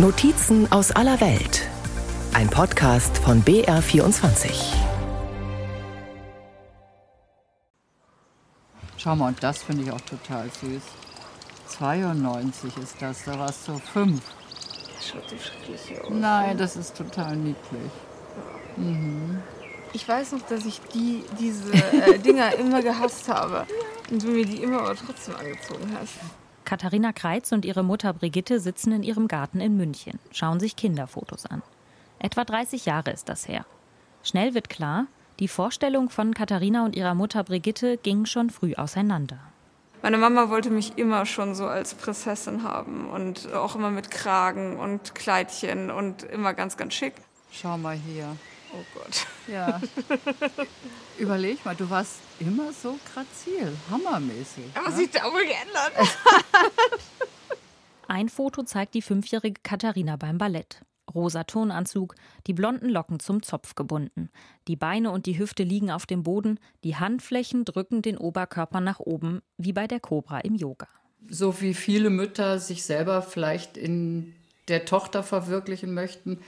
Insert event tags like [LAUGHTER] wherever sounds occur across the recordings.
Notizen aus aller Welt. Ein Podcast von BR24. Schau mal, und das finde ich auch total süß. 92 ist das, da warst du fünf. Schaut die schrecklich aus. Nein, das ist total niedlich. Ich weiß noch, dass ich die, diese äh, Dinger [LAUGHS] immer gehasst habe. Und du mir die immer aber trotzdem angezogen hast. Katharina Kreitz und ihre Mutter Brigitte sitzen in ihrem Garten in München, schauen sich Kinderfotos an. Etwa 30 Jahre ist das her. Schnell wird klar, die Vorstellung von Katharina und ihrer Mutter Brigitte ging schon früh auseinander. Meine Mama wollte mich immer schon so als Prinzessin haben und auch immer mit Kragen und Kleidchen und immer ganz, ganz schick. Schau mal hier. Oh Gott. Ja. [LAUGHS] Überleg mal, du warst immer so grazil, hammermäßig. Was ne? sich da wohl geändert? Ein Foto zeigt die fünfjährige Katharina beim Ballett. Rosa Turnanzug, die blonden Locken zum Zopf gebunden. Die Beine und die Hüfte liegen auf dem Boden, die Handflächen drücken den Oberkörper nach oben, wie bei der Kobra im Yoga. So wie viele Mütter sich selber vielleicht in der Tochter verwirklichen möchten,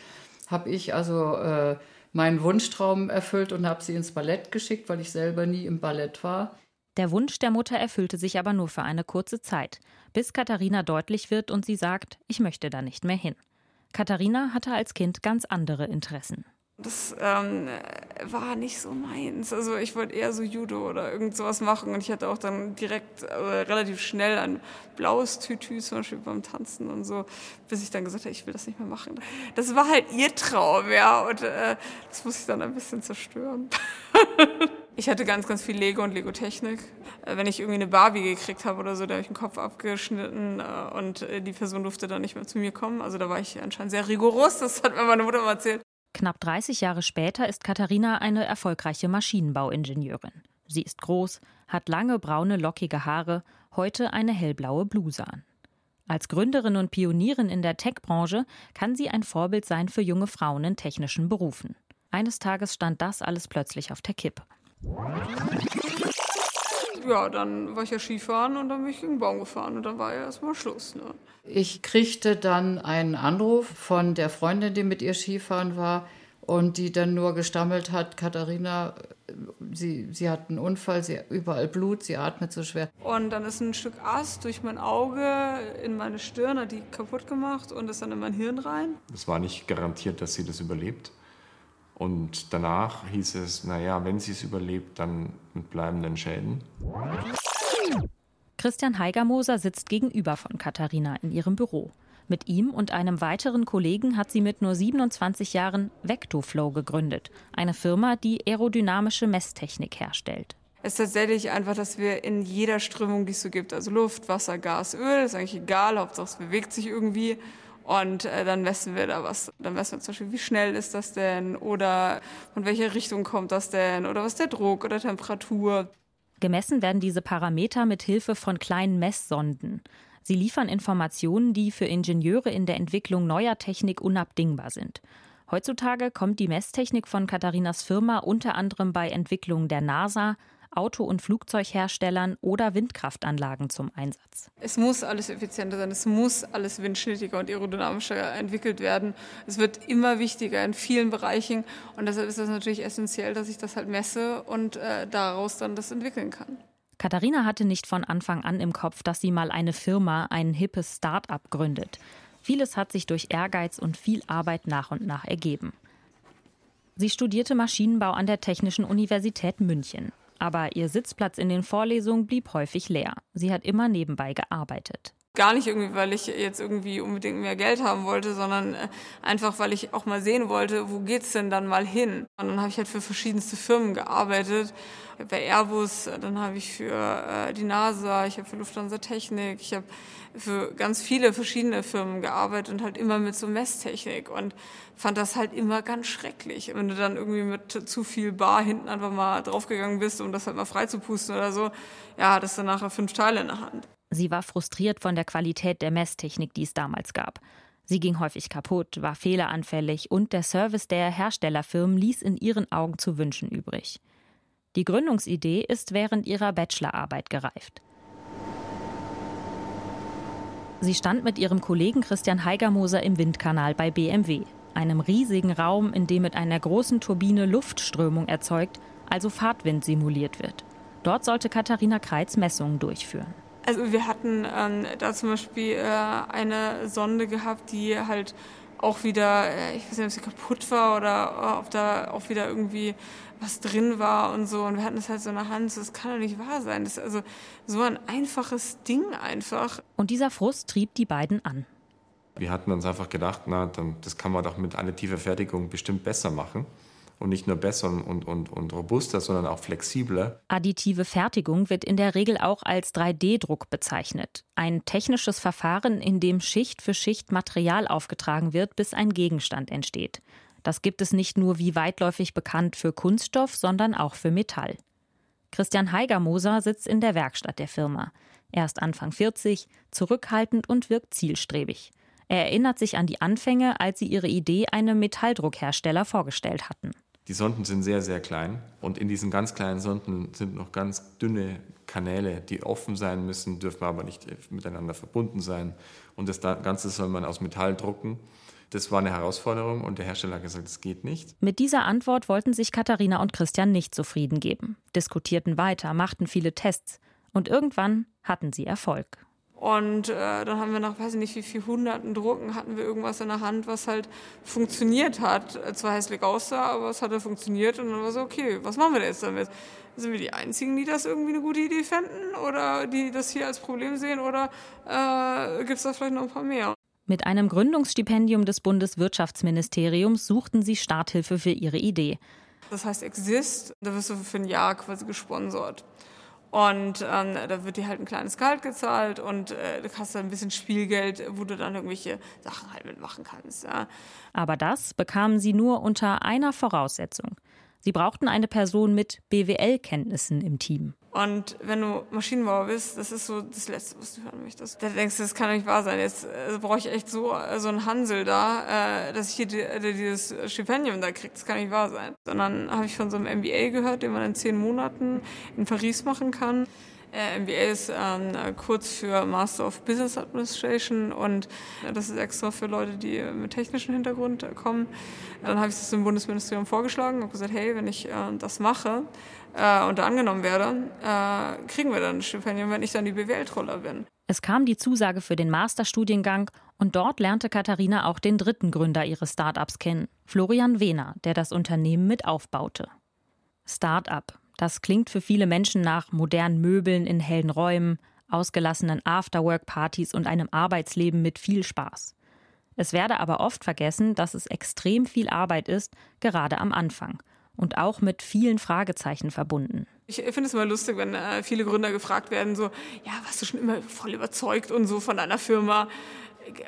habe ich also äh, meinen Wunschtraum erfüllt und habe sie ins Ballett geschickt, weil ich selber nie im Ballett war. Der Wunsch der Mutter erfüllte sich aber nur für eine kurze Zeit, bis Katharina deutlich wird und sie sagt, ich möchte da nicht mehr hin. Katharina hatte als Kind ganz andere Interessen. Das ähm, war nicht so meins. Also ich wollte eher so Judo oder irgend sowas machen und ich hatte auch dann direkt äh, relativ schnell ein blaues Tütü zum Beispiel beim Tanzen und so, bis ich dann gesagt habe, ich will das nicht mehr machen. Das war halt ihr Traum, ja, und äh, das muss ich dann ein bisschen zerstören. [LAUGHS] Ich hatte ganz, ganz viel Lego und Lego-Technik. Äh, Wenn ich irgendwie eine Barbie gekriegt habe oder so, da habe ich den Kopf abgeschnitten äh, und äh, die Person durfte dann nicht mehr zu mir kommen. Also da war ich anscheinend sehr rigoros, das hat mir meine Mutter mal erzählt. Knapp 30 Jahre später ist Katharina eine erfolgreiche Maschinenbauingenieurin. Sie ist groß, hat lange braune lockige Haare, heute eine hellblaue Bluse an. Als Gründerin und Pionierin in der Tech-Branche kann sie ein Vorbild sein für junge Frauen in technischen Berufen. Eines Tages stand das alles plötzlich auf der Kippe. Ja, dann war ich ja Skifahren und dann bin ich gegen den Baum gefahren und dann war ja erstmal Schluss. Ne? Ich kriegte dann einen Anruf von der Freundin, die mit ihr Skifahren war und die dann nur gestammelt hat, Katharina, sie, sie hat einen Unfall, sie überall Blut, sie atmet so schwer. Und dann ist ein Stück Ast durch mein Auge in meine Stirn, hat die kaputt gemacht und ist dann in mein Hirn rein. Es war nicht garantiert, dass sie das überlebt. Und danach hieß es, naja, wenn sie es überlebt, dann mit bleibenden Schäden. Christian Heigermoser sitzt gegenüber von Katharina in ihrem Büro. Mit ihm und einem weiteren Kollegen hat sie mit nur 27 Jahren Vectoflow gegründet, eine Firma, die aerodynamische Messtechnik herstellt. Es ist tatsächlich einfach, dass wir in jeder Strömung, die es so gibt, also Luft, Wasser, Gas, Öl, ist eigentlich egal, Hauptsache es bewegt sich irgendwie. Und äh, dann messen wir da was. Dann messen wir zum Beispiel, wie schnell ist das denn oder von welcher Richtung kommt das denn oder was ist der Druck oder Temperatur. Gemessen werden diese Parameter mit Hilfe von kleinen Messsonden. Sie liefern Informationen, die für Ingenieure in der Entwicklung neuer Technik unabdingbar sind. Heutzutage kommt die Messtechnik von Katharinas Firma unter anderem bei Entwicklungen der NASA, Auto- und Flugzeugherstellern oder Windkraftanlagen zum Einsatz. Es muss alles effizienter sein, es muss alles windschnittiger und aerodynamischer entwickelt werden. Es wird immer wichtiger in vielen Bereichen und deshalb ist es natürlich essentiell, dass ich das halt messe und äh, daraus dann das entwickeln kann. Katharina hatte nicht von Anfang an im Kopf, dass sie mal eine Firma, ein hippes Start-up gründet. Vieles hat sich durch Ehrgeiz und viel Arbeit nach und nach ergeben. Sie studierte Maschinenbau an der Technischen Universität München. Aber ihr Sitzplatz in den Vorlesungen blieb häufig leer. Sie hat immer nebenbei gearbeitet. Gar nicht irgendwie, weil ich jetzt irgendwie unbedingt mehr Geld haben wollte, sondern äh, einfach, weil ich auch mal sehen wollte, wo geht's denn dann mal hin? Und dann habe ich halt für verschiedenste Firmen gearbeitet. Bei Airbus, dann habe ich für äh, die NASA, ich habe für Lufthansa Technik, ich habe für ganz viele verschiedene Firmen gearbeitet und halt immer mit so Messtechnik und fand das halt immer ganz schrecklich. Wenn du dann irgendwie mit zu viel Bar hinten einfach mal draufgegangen bist, um das halt mal frei zu pusten oder so, ja, hattest du nachher fünf Teile in der Hand. Sie war frustriert von der Qualität der Messtechnik, die es damals gab. Sie ging häufig kaputt, war fehleranfällig und der Service der Herstellerfirmen ließ in ihren Augen zu wünschen übrig. Die Gründungsidee ist während ihrer Bachelorarbeit gereift. Sie stand mit ihrem Kollegen Christian Heigermoser im Windkanal bei BMW, einem riesigen Raum, in dem mit einer großen Turbine Luftströmung erzeugt, also Fahrtwind simuliert wird. Dort sollte Katharina Kreitz Messungen durchführen. Also wir hatten ähm, da zum Beispiel äh, eine Sonde gehabt, die halt auch wieder, äh, ich weiß nicht, ob sie kaputt war oder äh, ob da auch wieder irgendwie was drin war und so. Und wir hatten es halt so in der Hand. Das kann doch nicht wahr sein. Das ist also so ein einfaches Ding einfach. Und dieser Frust trieb die beiden an. Wir hatten uns einfach gedacht, na, dann, das kann man doch mit additiver Fertigung bestimmt besser machen. Und nicht nur besser und, und, und robuster, sondern auch flexibler. Additive Fertigung wird in der Regel auch als 3D-Druck bezeichnet. Ein technisches Verfahren, in dem Schicht für Schicht Material aufgetragen wird, bis ein Gegenstand entsteht. Das gibt es nicht nur wie weitläufig bekannt für Kunststoff, sondern auch für Metall. Christian Heigermoser sitzt in der Werkstatt der Firma. Er ist Anfang 40, zurückhaltend und wirkt zielstrebig. Er erinnert sich an die Anfänge, als sie ihre Idee einem Metalldruckhersteller vorgestellt hatten. Die Sonden sind sehr, sehr klein und in diesen ganz kleinen Sonden sind noch ganz dünne Kanäle, die offen sein müssen, dürfen aber nicht miteinander verbunden sein. Und das Ganze soll man aus Metall drucken. Das war eine Herausforderung und der Hersteller hat gesagt, es geht nicht. Mit dieser Antwort wollten sich Katharina und Christian nicht zufrieden geben, diskutierten weiter, machten viele Tests und irgendwann hatten sie Erfolg. Und äh, dann haben wir nach, weiß ich nicht, wie viel hunderten Drucken hatten wir irgendwas in der Hand, was halt funktioniert hat. Zwar hässlich aussah, aber es hatte funktioniert und dann war so, okay, was machen wir denn jetzt damit? Sind wir die Einzigen, die das irgendwie eine gute Idee fänden oder die das hier als Problem sehen oder äh, gibt es da vielleicht noch ein paar mehr? Mit einem Gründungsstipendium des Bundeswirtschaftsministeriums suchten sie Starthilfe für ihre Idee. Das heißt Exist, da wirst du für ein Jahr quasi gesponsert. Und ähm, da wird dir halt ein kleines Gehalt gezahlt und äh, du hast dann ein bisschen Spielgeld, wo du dann irgendwelche Sachen halt mitmachen kannst. Ja. Aber das bekamen sie nur unter einer Voraussetzung. Sie brauchten eine Person mit BWL-Kenntnissen im Team. Und wenn du Maschinenbauer bist, das ist so das Letzte, was du hören möchtest. Da denkst du, das kann doch nicht wahr sein. Jetzt äh, brauche ich echt so, äh, so einen Hansel da, äh, dass ich hier die, dieses Stipendium da kriege. Das kann nicht wahr sein. Sondern habe ich von so einem MBA gehört, den man in zehn Monaten in Paris machen kann. Äh, MBA ist ähm, kurz für Master of Business Administration und äh, das ist extra für Leute, die mit technischem Hintergrund kommen. Dann habe ich das dem Bundesministerium vorgeschlagen und gesagt, hey, wenn ich äh, das mache äh, und da angenommen werde, äh, kriegen wir dann ein Stipendium, wenn ich dann die BWL-Troller bin. Es kam die Zusage für den Masterstudiengang und dort lernte Katharina auch den dritten Gründer ihres Startups kennen, Florian Wehner, der das Unternehmen mit aufbaute. Startup, das klingt für viele Menschen nach modernen Möbeln in hellen Räumen, ausgelassenen Afterwork-Partys und einem Arbeitsleben mit viel Spaß. Es werde aber oft vergessen, dass es extrem viel Arbeit ist, gerade am Anfang und auch mit vielen Fragezeichen verbunden. Ich finde es immer lustig, wenn äh, viele Gründer gefragt werden, so, ja, warst du schon immer voll überzeugt und so von deiner Firma?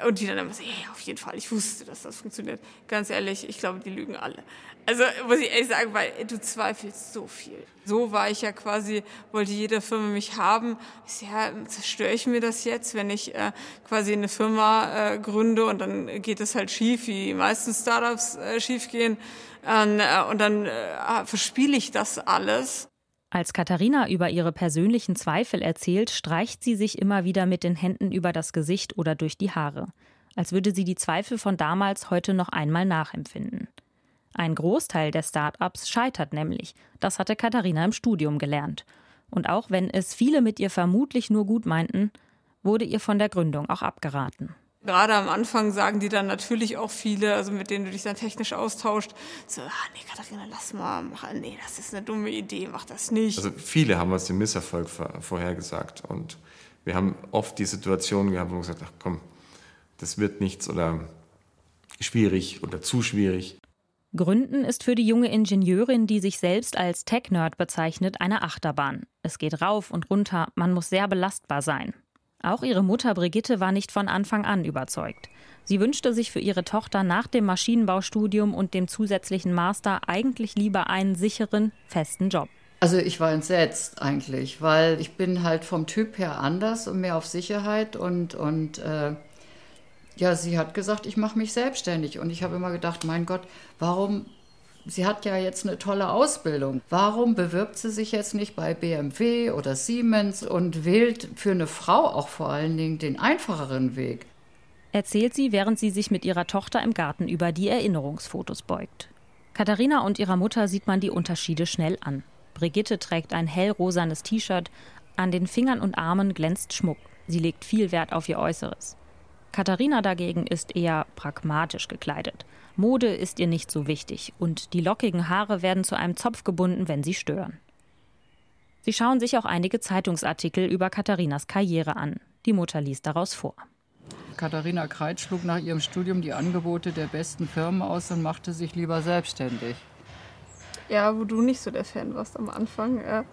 Und die dann immer so, ja, auf jeden Fall, ich wusste, dass das funktioniert. Ganz ehrlich, ich glaube, die lügen alle. Also muss ich ehrlich sagen, weil du zweifelst so viel. So war ich ja quasi, wollte jede Firma mich haben. Ja, zerstöre ich mir das jetzt, wenn ich äh, quasi eine Firma äh, gründe und dann geht es halt schief, wie die meisten Startups äh, schief gehen. Ähm, äh, und dann äh, verspiele ich das alles. Als Katharina über ihre persönlichen Zweifel erzählt, streicht sie sich immer wieder mit den Händen über das Gesicht oder durch die Haare, als würde sie die Zweifel von damals heute noch einmal nachempfinden. Ein Großteil der Start-ups scheitert nämlich, das hatte Katharina im Studium gelernt. Und auch wenn es viele mit ihr vermutlich nur gut meinten, wurde ihr von der Gründung auch abgeraten. Gerade am Anfang sagen die dann natürlich auch viele, also mit denen du dich dann technisch austauscht, so, ah, nee, Katharina, lass mal machen, nee, das ist eine dumme Idee, mach das nicht. Also viele haben uns den Misserfolg vorhergesagt und wir haben oft die Situation gehabt, wo wir gesagt ach komm, das wird nichts oder schwierig oder zu schwierig. Gründen ist für die junge Ingenieurin, die sich selbst als Tech-Nerd bezeichnet, eine Achterbahn. Es geht rauf und runter, man muss sehr belastbar sein. Auch ihre Mutter Brigitte war nicht von Anfang an überzeugt. Sie wünschte sich für ihre Tochter nach dem Maschinenbaustudium und dem zusätzlichen Master eigentlich lieber einen sicheren, festen Job. Also ich war entsetzt eigentlich, weil ich bin halt vom Typ her anders und mehr auf Sicherheit und, und äh, ja, sie hat gesagt, ich mache mich selbstständig und ich habe immer gedacht, mein Gott, warum Sie hat ja jetzt eine tolle Ausbildung. Warum bewirbt sie sich jetzt nicht bei BMW oder Siemens und wählt für eine Frau auch vor allen Dingen den einfacheren Weg? Erzählt sie, während sie sich mit ihrer Tochter im Garten über die Erinnerungsfotos beugt. Katharina und ihrer Mutter sieht man die Unterschiede schnell an. Brigitte trägt ein hellrosanes T-Shirt, an den Fingern und Armen glänzt Schmuck. Sie legt viel Wert auf ihr Äußeres. Katharina dagegen ist eher pragmatisch gekleidet. Mode ist ihr nicht so wichtig und die lockigen Haare werden zu einem Zopf gebunden, wenn sie stören. Sie schauen sich auch einige Zeitungsartikel über Katharinas Karriere an. Die Mutter liest daraus vor. Katharina Kreit schlug nach ihrem Studium die Angebote der besten Firmen aus und machte sich lieber selbstständig. Ja, wo du nicht so der Fan warst am Anfang. Ja.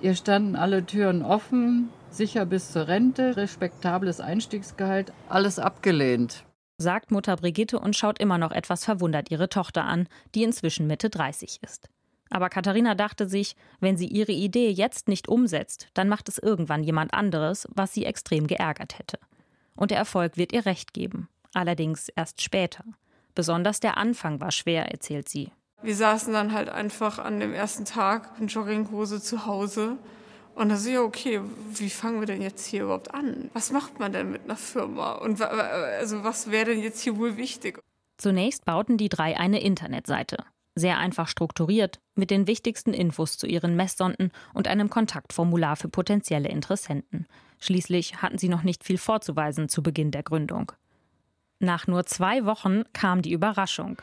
Ihr standen alle Türen offen, sicher bis zur Rente, respektables Einstiegsgehalt, alles abgelehnt. Sagt Mutter Brigitte und schaut immer noch etwas verwundert ihre Tochter an, die inzwischen Mitte 30 ist. Aber Katharina dachte sich, wenn sie ihre Idee jetzt nicht umsetzt, dann macht es irgendwann jemand anderes, was sie extrem geärgert hätte. Und der Erfolg wird ihr recht geben. Allerdings erst später. Besonders der Anfang war schwer, erzählt sie. Wir saßen dann halt einfach an dem ersten Tag in Jogginghose zu Hause. Und da so, ja, okay, wie fangen wir denn jetzt hier überhaupt an? Was macht man denn mit einer Firma? Und also was wäre denn jetzt hier wohl wichtig? Zunächst bauten die drei eine Internetseite. Sehr einfach strukturiert, mit den wichtigsten Infos zu ihren Messsonden und einem Kontaktformular für potenzielle Interessenten. Schließlich hatten sie noch nicht viel vorzuweisen zu Beginn der Gründung. Nach nur zwei Wochen kam die Überraschung.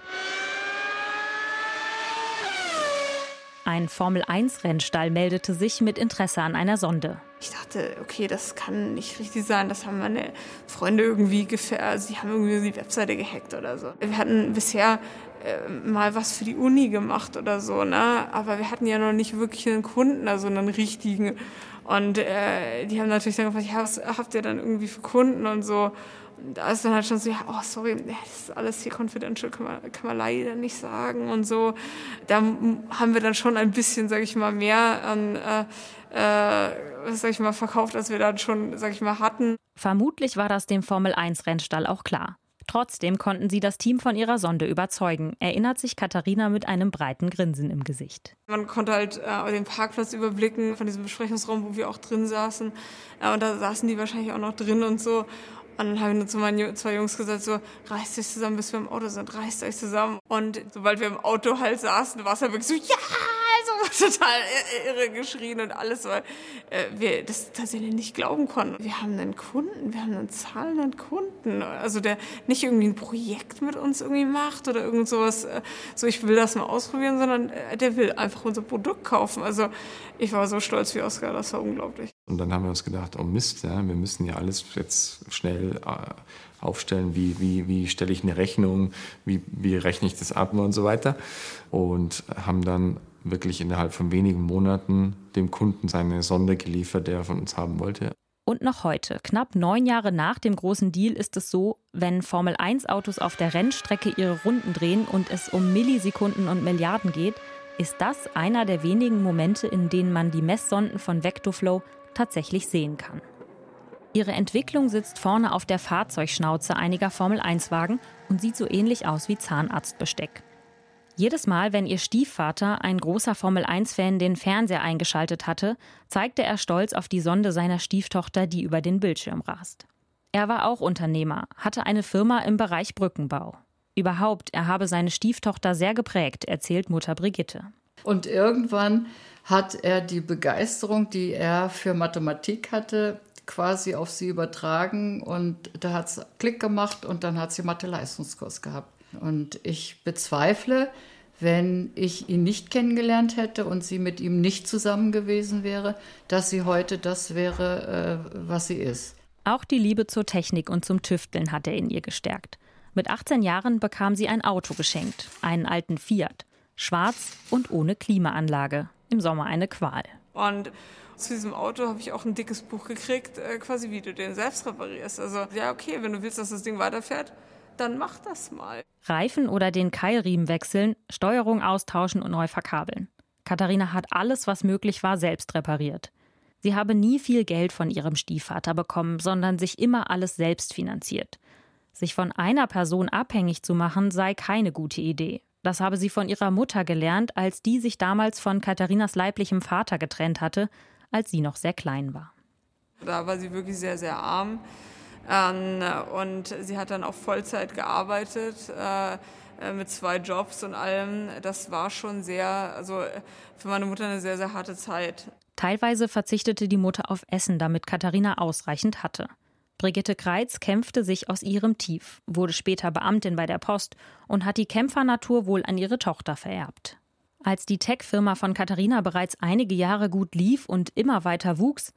Ein Formel-1-Rennstall meldete sich mit Interesse an einer Sonde. Ich dachte, okay, das kann nicht richtig sein. Das haben meine Freunde irgendwie gefährdet. Sie haben irgendwie die Webseite gehackt oder so. Wir hatten bisher äh, mal was für die Uni gemacht oder so, ne? Aber wir hatten ja noch nicht wirklich einen Kunden, also einen richtigen. Und äh, die haben natürlich dann gefragt, ja, was habt ihr dann irgendwie für Kunden und so da ist dann halt schon so, ja, oh, sorry, das ist alles hier confidential, kann man, kann man leider nicht sagen und so. Da haben wir dann schon ein bisschen, sag ich mal, mehr an, äh, äh, sag ich mal, verkauft, als wir dann schon, sag ich mal, hatten. Vermutlich war das dem Formel-1-Rennstall auch klar. Trotzdem konnten sie das Team von ihrer Sonde überzeugen, erinnert sich Katharina mit einem breiten Grinsen im Gesicht. Man konnte halt äh, den Parkplatz überblicken von diesem Besprechungsraum, wo wir auch drin saßen. Äh, und da saßen die wahrscheinlich auch noch drin und so. Und dann habe ich nur zu meinen zwei Jungs gesagt, so, reißt euch zusammen, bis wir im Auto sind, reißt euch zusammen. Und sobald wir im Auto halt saßen, war es halt wirklich so, ja, [LAUGHS] total irre geschrien und alles, weil äh, wir das tatsächlich nicht glauben konnten. Wir haben einen Kunden, wir haben einen zahlenden Kunden, also der nicht irgendwie ein Projekt mit uns irgendwie macht oder irgend sowas, äh, so ich will das mal ausprobieren, sondern äh, der will einfach unser Produkt kaufen. Also ich war so stolz wie Oscar, das war unglaublich. Und dann haben wir uns gedacht, oh Mist, ja, wir müssen ja alles jetzt schnell aufstellen, wie, wie, wie stelle ich eine Rechnung, wie, wie rechne ich das ab und so weiter. Und haben dann wirklich innerhalb von wenigen Monaten dem Kunden seine Sonde geliefert, der er von uns haben wollte. Und noch heute, knapp neun Jahre nach dem großen Deal, ist es so, wenn Formel-1-Autos auf der Rennstrecke ihre Runden drehen und es um Millisekunden und Milliarden geht, ist das einer der wenigen Momente, in denen man die Messsonden von Vectoflow tatsächlich sehen kann. Ihre Entwicklung sitzt vorne auf der Fahrzeugschnauze einiger Formel-1-Wagen und sieht so ähnlich aus wie Zahnarztbesteck. Jedes Mal, wenn ihr Stiefvater, ein großer Formel-1-Fan, den Fernseher eingeschaltet hatte, zeigte er stolz auf die Sonde seiner Stieftochter, die über den Bildschirm rast. Er war auch Unternehmer, hatte eine Firma im Bereich Brückenbau. Überhaupt, er habe seine Stieftochter sehr geprägt, erzählt Mutter Brigitte. Und irgendwann hat er die Begeisterung, die er für Mathematik hatte, quasi auf sie übertragen und da hat es Klick gemacht und dann hat sie Mathe-Leistungskurs gehabt. Und ich bezweifle, wenn ich ihn nicht kennengelernt hätte und sie mit ihm nicht zusammen gewesen wäre, dass sie heute das wäre, äh, was sie ist. Auch die Liebe zur Technik und zum Tüfteln hat er in ihr gestärkt. Mit 18 Jahren bekam sie ein Auto geschenkt, einen alten Fiat, schwarz und ohne Klimaanlage. Im Sommer eine Qual. Und zu diesem Auto habe ich auch ein dickes Buch gekriegt, äh, quasi wie du den selbst reparierst. Also ja, okay, wenn du willst, dass das Ding weiterfährt, dann mach das mal. Reifen oder den Keilriemen wechseln, Steuerung austauschen und neu verkabeln. Katharina hat alles, was möglich war, selbst repariert. Sie habe nie viel Geld von ihrem Stiefvater bekommen, sondern sich immer alles selbst finanziert. Sich von einer Person abhängig zu machen, sei keine gute Idee. Das habe sie von ihrer Mutter gelernt, als die sich damals von Katharinas leiblichem Vater getrennt hatte, als sie noch sehr klein war. Da war sie wirklich sehr, sehr arm. Ähm, und sie hat dann auch Vollzeit gearbeitet äh, äh, mit zwei Jobs und allem. Das war schon sehr, also für meine Mutter eine sehr, sehr harte Zeit. Teilweise verzichtete die Mutter auf Essen, damit Katharina ausreichend hatte. Brigitte Kreitz kämpfte sich aus ihrem Tief, wurde später Beamtin bei der Post und hat die Kämpfernatur wohl an ihre Tochter vererbt. Als die Tech-Firma von Katharina bereits einige Jahre gut lief und immer weiter wuchs,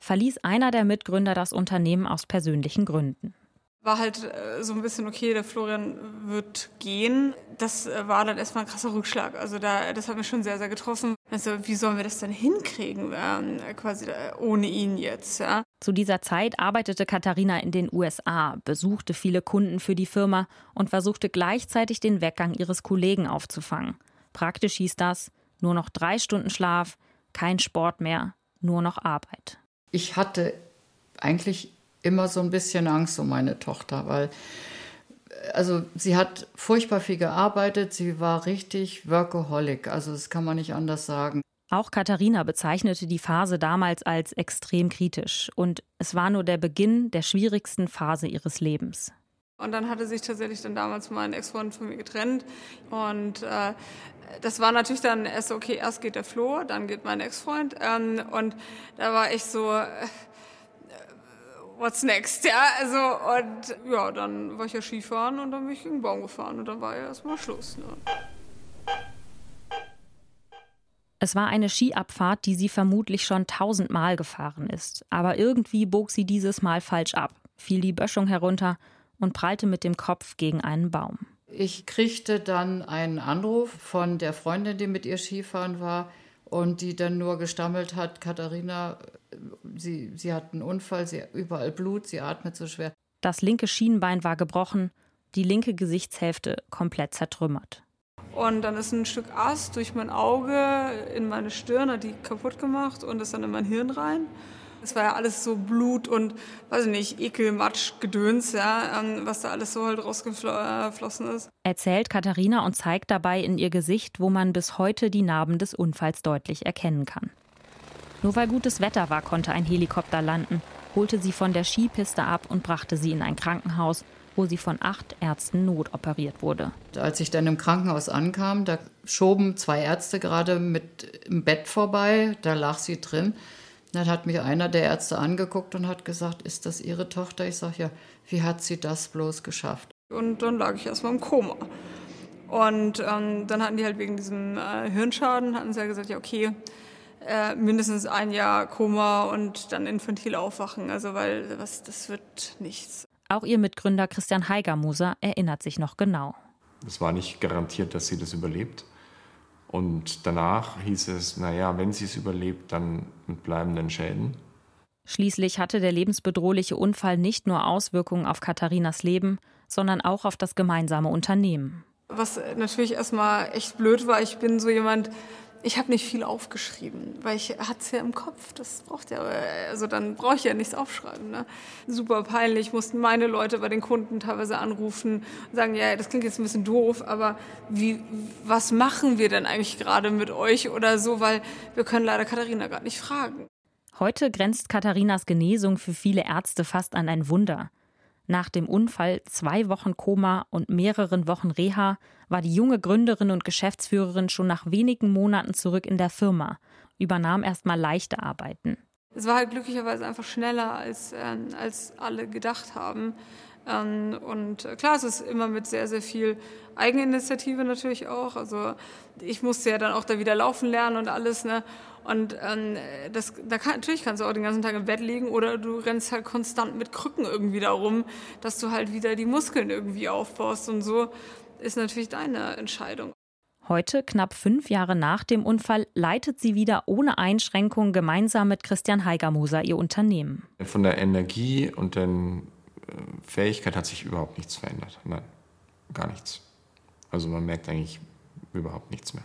verließ einer der Mitgründer das Unternehmen aus persönlichen Gründen war halt äh, so ein bisschen, okay, der Florian wird gehen. Das äh, war dann erstmal ein krasser Rückschlag. Also da, das hat mich schon sehr, sehr getroffen. Also wie sollen wir das denn hinkriegen, ähm, quasi äh, ohne ihn jetzt, ja? Zu dieser Zeit arbeitete Katharina in den USA, besuchte viele Kunden für die Firma und versuchte gleichzeitig den Weggang ihres Kollegen aufzufangen. Praktisch hieß das, nur noch drei Stunden Schlaf, kein Sport mehr, nur noch Arbeit. Ich hatte eigentlich immer so ein bisschen Angst um meine Tochter, weil also sie hat furchtbar viel gearbeitet, sie war richtig Workaholic, also das kann man nicht anders sagen. Auch Katharina bezeichnete die Phase damals als extrem kritisch und es war nur der Beginn der schwierigsten Phase ihres Lebens. Und dann hatte sich tatsächlich dann damals mein Ex-Freund von mir getrennt und äh, das war natürlich dann erst okay, erst geht der Flo, dann geht mein Ex-Freund ähm, und da war ich so äh, what's next, ja, also und ja, dann war ich ja Skifahren und dann bin ich gegen den Baum gefahren und dann war ja erstmal Schluss. Ne? Es war eine Skiabfahrt, die sie vermutlich schon tausendmal gefahren ist. Aber irgendwie bog sie dieses Mal falsch ab, fiel die Böschung herunter und prallte mit dem Kopf gegen einen Baum. Ich kriegte dann einen Anruf von der Freundin, die mit ihr Skifahren war und die dann nur gestammelt hat, Katharina, sie, sie hat einen Unfall, sie überall Blut, sie atmet so schwer. Das linke Schienbein war gebrochen, die linke Gesichtshälfte komplett zertrümmert. Und dann ist ein Stück Ast durch mein Auge in meine Stirn, hat die kaputt gemacht und ist dann in mein Hirn rein. Es war ja alles so Blut und, weiß ich nicht, Ekel, Matsch, Gedöns, ja, ähm, was da alles so halt rausgeflossen ist. Erzählt Katharina und zeigt dabei in ihr Gesicht, wo man bis heute die Narben des Unfalls deutlich erkennen kann. Nur weil gutes Wetter war, konnte ein Helikopter landen, holte sie von der Skipiste ab und brachte sie in ein Krankenhaus, wo sie von acht Ärzten notoperiert wurde. Als ich dann im Krankenhaus ankam, da schoben zwei Ärzte gerade mit im Bett vorbei, da lag sie drin. Dann hat mich einer der Ärzte angeguckt und hat gesagt, ist das Ihre Tochter? Ich sage, ja, wie hat sie das bloß geschafft? Und dann lag ich erstmal im Koma. Und ähm, dann hatten die halt wegen diesem äh, Hirnschaden, hatten sie ja gesagt, ja, okay, äh, mindestens ein Jahr Koma und dann infantil aufwachen. Also weil was, das wird nichts. Auch ihr Mitgründer Christian Heigermoser erinnert sich noch genau. Es war nicht garantiert, dass sie das überlebt. Und danach hieß es, naja, wenn sie es überlebt, dann mit bleibenden Schäden. Schließlich hatte der lebensbedrohliche Unfall nicht nur Auswirkungen auf Katharinas Leben, sondern auch auf das gemeinsame Unternehmen. Was natürlich erstmal echt blöd war, ich bin so jemand, ich habe nicht viel aufgeschrieben, weil ich hatte es ja im Kopf. Das braucht ja, also dann brauche ich ja nichts aufschreiben. Ne? Super peinlich, mussten meine Leute bei den Kunden teilweise anrufen und sagen, ja, das klingt jetzt ein bisschen doof, aber wie, was machen wir denn eigentlich gerade mit euch oder so, weil wir können leider Katharina gerade nicht fragen. Heute grenzt Katharinas Genesung für viele Ärzte fast an ein Wunder. Nach dem Unfall, zwei Wochen Koma und mehreren Wochen Reha war die junge Gründerin und Geschäftsführerin schon nach wenigen Monaten zurück in der Firma, übernahm erstmal leichte Arbeiten. Es war halt glücklicherweise einfach schneller, als, äh, als alle gedacht haben. Ähm, und klar, es ist immer mit sehr, sehr viel Eigeninitiative natürlich auch. Also ich musste ja dann auch da wieder laufen lernen und alles. Ne? Und ähm, das, da kann, natürlich kannst du auch den ganzen Tag im Bett liegen oder du rennst halt konstant mit Krücken irgendwie darum, dass du halt wieder die Muskeln irgendwie aufbaust und so ist natürlich deine Entscheidung. Heute, knapp fünf Jahre nach dem Unfall, leitet sie wieder ohne Einschränkung gemeinsam mit Christian Heigermoser ihr Unternehmen. Von der Energie und äh, Fähigkeit hat sich überhaupt nichts verändert. Nein, gar nichts. Also man merkt eigentlich überhaupt nichts mehr.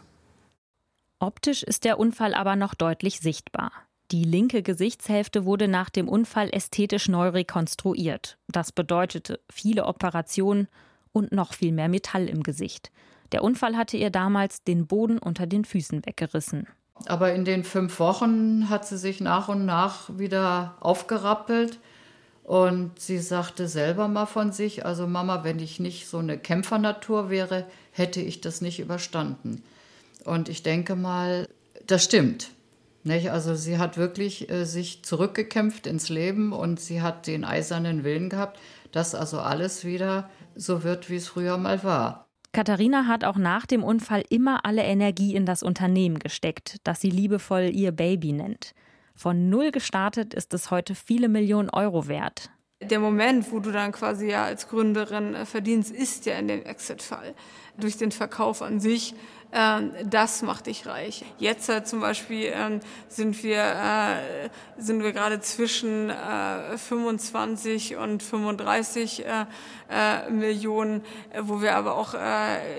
Optisch ist der Unfall aber noch deutlich sichtbar. Die linke Gesichtshälfte wurde nach dem Unfall ästhetisch neu rekonstruiert. Das bedeutete viele Operationen und noch viel mehr Metall im Gesicht. Der Unfall hatte ihr damals den Boden unter den Füßen weggerissen. Aber in den fünf Wochen hat sie sich nach und nach wieder aufgerappelt. Und sie sagte selber mal von sich, also Mama, wenn ich nicht so eine Kämpfernatur wäre, hätte ich das nicht überstanden. Und ich denke mal, das stimmt. Nicht? Also sie hat wirklich äh, sich zurückgekämpft ins Leben und sie hat den eisernen Willen gehabt, dass also alles wieder so wird, wie es früher mal war. Katharina hat auch nach dem Unfall immer alle Energie in das Unternehmen gesteckt, das sie liebevoll ihr Baby nennt. Von null gestartet ist es heute viele Millionen Euro wert. Der Moment, wo du dann quasi ja als Gründerin äh, verdienst, ist ja in dem Exit-Fall. Durch den Verkauf an sich, das macht dich reich. Jetzt äh, zum Beispiel äh, sind wir, äh, sind wir gerade zwischen 25 äh, und 35 Millionen, wo wir aber auch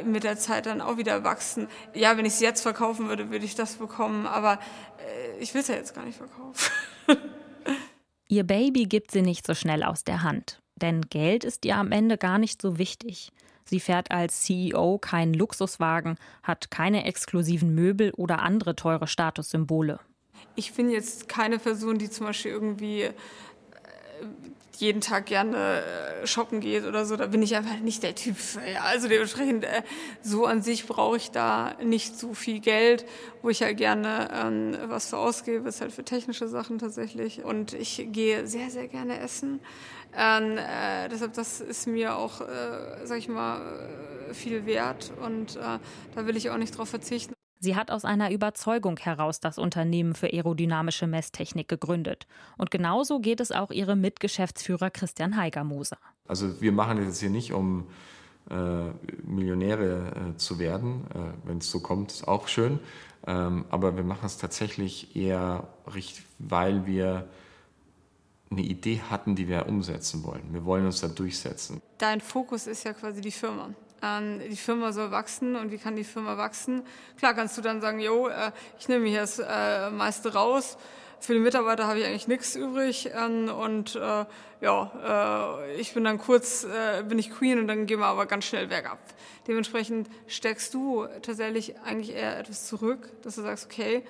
mit der Zeit dann auch wieder wachsen. Ja, wenn ich es jetzt verkaufen würde, würde ich das bekommen, aber ich will es ja jetzt gar nicht verkaufen. [LAUGHS] Ihr Baby gibt sie nicht so schnell aus der Hand. Denn Geld ist ihr am Ende gar nicht so wichtig. Sie fährt als CEO keinen Luxuswagen, hat keine exklusiven Möbel oder andere teure Statussymbole. Ich bin jetzt keine Person, die zum Beispiel irgendwie äh, jeden Tag gerne äh, shoppen geht oder so, da bin ich einfach nicht der Typ. Ja, also dementsprechend, äh, so an sich brauche ich da nicht so viel Geld, wo ich halt gerne ähm, was für ausgebe, ist halt für technische Sachen tatsächlich. Und ich gehe sehr, sehr gerne essen. Ähm, äh, deshalb, das ist mir auch, äh, sag ich mal, äh, viel wert und äh, da will ich auch nicht drauf verzichten. Sie hat aus einer Überzeugung heraus das Unternehmen für aerodynamische Messtechnik gegründet. Und genauso geht es auch ihrem Mitgeschäftsführer Christian Heigermoser. Also wir machen das hier nicht, um äh, Millionäre äh, zu werden. Äh, Wenn es so kommt, ist auch schön. Ähm, aber wir machen es tatsächlich eher, weil wir eine Idee hatten, die wir umsetzen wollen. Wir wollen uns da durchsetzen. Dein Fokus ist ja quasi die Firma die Firma soll wachsen und wie kann die Firma wachsen? Klar kannst du dann sagen, jo, äh, ich nehme hier das äh, meiste raus. Für die Mitarbeiter habe ich eigentlich nichts übrig ähm, und äh, ja, ich bin dann kurz, bin ich Queen und dann gehen wir aber ganz schnell bergab. Dementsprechend steckst du tatsächlich eigentlich eher etwas zurück, dass du sagst, okay,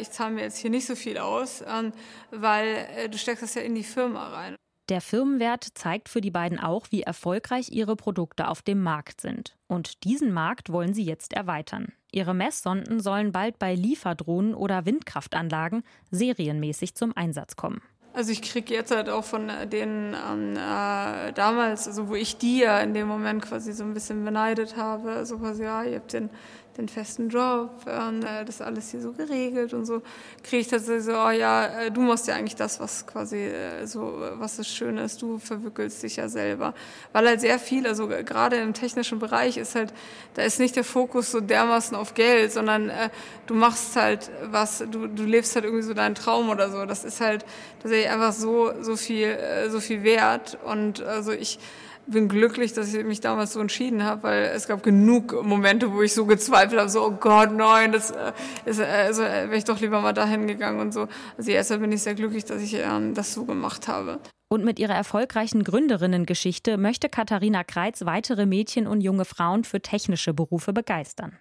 ich zahle mir jetzt hier nicht so viel aus, ähm, weil du steckst das ja in die Firma rein. Der Firmenwert zeigt für die beiden auch, wie erfolgreich ihre Produkte auf dem Markt sind. Und diesen Markt wollen sie jetzt erweitern. Ihre Messsonden sollen bald bei Lieferdrohnen oder Windkraftanlagen serienmäßig zum Einsatz kommen. Also ich kriege jetzt halt auch von denen ähm, äh, damals, also wo ich die ja in dem Moment quasi so ein bisschen beneidet habe, so quasi, ja, ihr habt den den festen Job, und, äh, das alles hier so geregelt und so, kriege ich tatsächlich so, oh ja, äh, du machst ja eigentlich das, was quasi äh, so, was das Schöne ist, du verwickelst dich ja selber. Weil halt sehr viel, also gerade im technischen Bereich ist halt, da ist nicht der Fokus so dermaßen auf Geld, sondern äh, du machst halt was, du, du lebst halt irgendwie so deinen Traum oder so. Das ist halt tatsächlich einfach so, so viel, äh, so viel wert und also ich, bin glücklich, dass ich mich damals so entschieden habe, weil es gab genug Momente, wo ich so gezweifelt habe, so, oh Gott, nein, das äh, ist, äh, also äh, wäre ich doch lieber mal dahin gegangen und so. Also erstmal bin ich sehr glücklich, dass ich ähm, das so gemacht habe. Und mit ihrer erfolgreichen Gründerinnengeschichte möchte Katharina Kreitz weitere Mädchen und junge Frauen für technische Berufe begeistern.